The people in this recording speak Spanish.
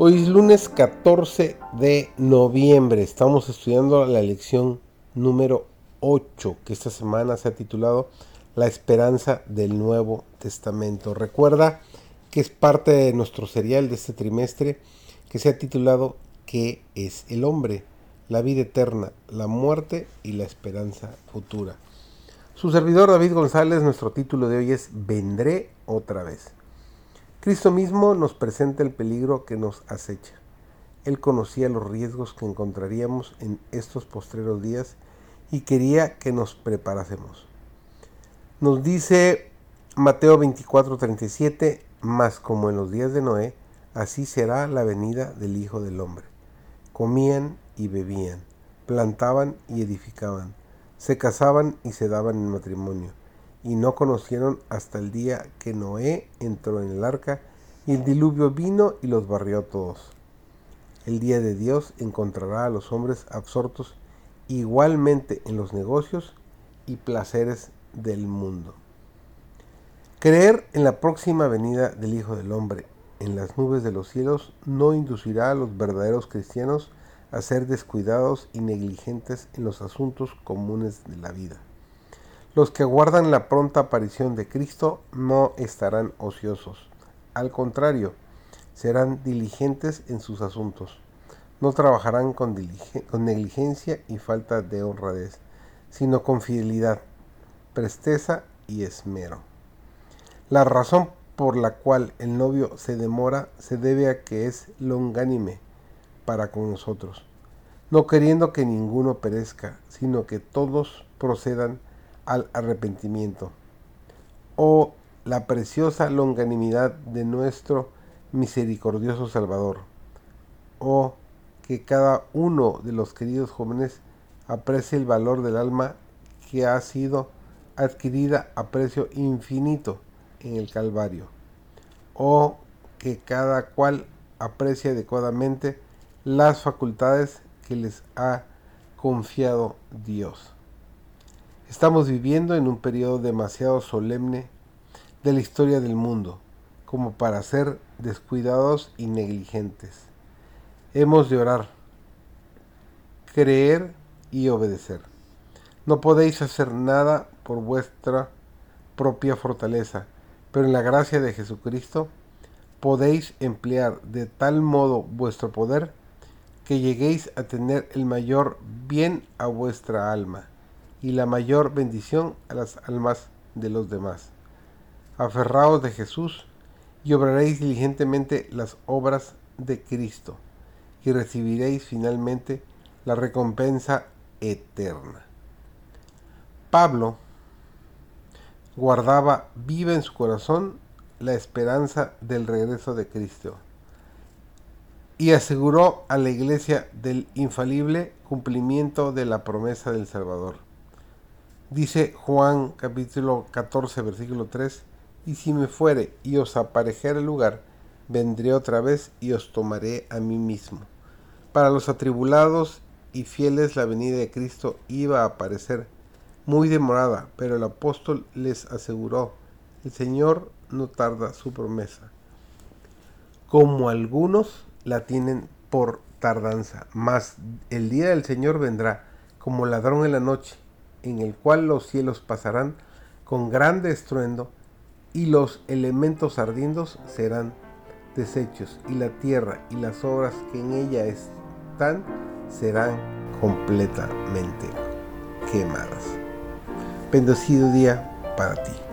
Hoy es lunes 14 de noviembre. Estamos estudiando la lección número 8, que esta semana se ha titulado La esperanza del Nuevo Testamento. Recuerda que es parte de nuestro serial de este trimestre que se ha titulado ¿Qué es el hombre? La vida eterna, la muerte y la esperanza futura. Su servidor David González, nuestro título de hoy es Vendré otra vez. Cristo mismo nos presenta el peligro que nos acecha. Él conocía los riesgos que encontraríamos en estos postreros días y quería que nos preparásemos. Nos dice Mateo 24:37, más como en los días de Noé, así será la venida del Hijo del Hombre. Comían y bebían, plantaban y edificaban, se casaban y se daban en matrimonio y no conocieron hasta el día que Noé entró en el arca y el diluvio vino y los barrió todos. El día de Dios encontrará a los hombres absortos igualmente en los negocios y placeres del mundo. Creer en la próxima venida del Hijo del Hombre en las nubes de los cielos no inducirá a los verdaderos cristianos a ser descuidados y negligentes en los asuntos comunes de la vida. Los que aguardan la pronta aparición de Cristo no estarán ociosos. Al contrario, serán diligentes en sus asuntos. No trabajarán con, negligencia y falta de honradez, sino con fidelidad, presteza y esmero. La razón por la cual el novio se demora se debe a que es longánime para con nosotros, no queriendo que ninguno perezca, sino que todos procedan al arrepentimiento. Oh, la preciosa longanimidad de nuestro misericordioso Salvador. Oh, que cada uno de los queridos jóvenes aprecie el valor del alma que ha sido adquirida a precio infinito en el Calvario. Oh, que cada cual aprecie adecuadamente las facultades que les ha confiado Dios. Estamos viviendo en un periodo demasiado solemne de la historia del mundo como para ser descuidados y negligentes. Hemos de orar, creer y obedecer. No podéis hacer nada por vuestra propia fortaleza, pero en la gracia de Jesucristo podéis emplear de tal modo vuestro poder que lleguéis a tener el mayor bien a vuestra alma y la mayor bendición a las almas de los demás. Aferraos de Jesús y obraréis diligentemente las obras de Cristo y recibiréis finalmente la recompensa eterna. Pablo guardaba viva en su corazón la esperanza del regreso de Cristo y aseguró a la iglesia del infalible cumplimiento de la promesa del Salvador. Dice Juan capítulo 14 versículo 3, y si me fuere y os aparejere lugar, vendré otra vez y os tomaré a mí mismo. Para los atribulados y fieles la venida de Cristo iba a aparecer muy demorada, pero el apóstol les aseguró, el Señor no tarda su promesa, como algunos la tienen por tardanza, mas el día del Señor vendrá como ladrón en la noche en el cual los cielos pasarán con grande estruendo y los elementos ardiendos serán deshechos y la tierra y las obras que en ella están serán completamente quemadas. Bendecido día para ti.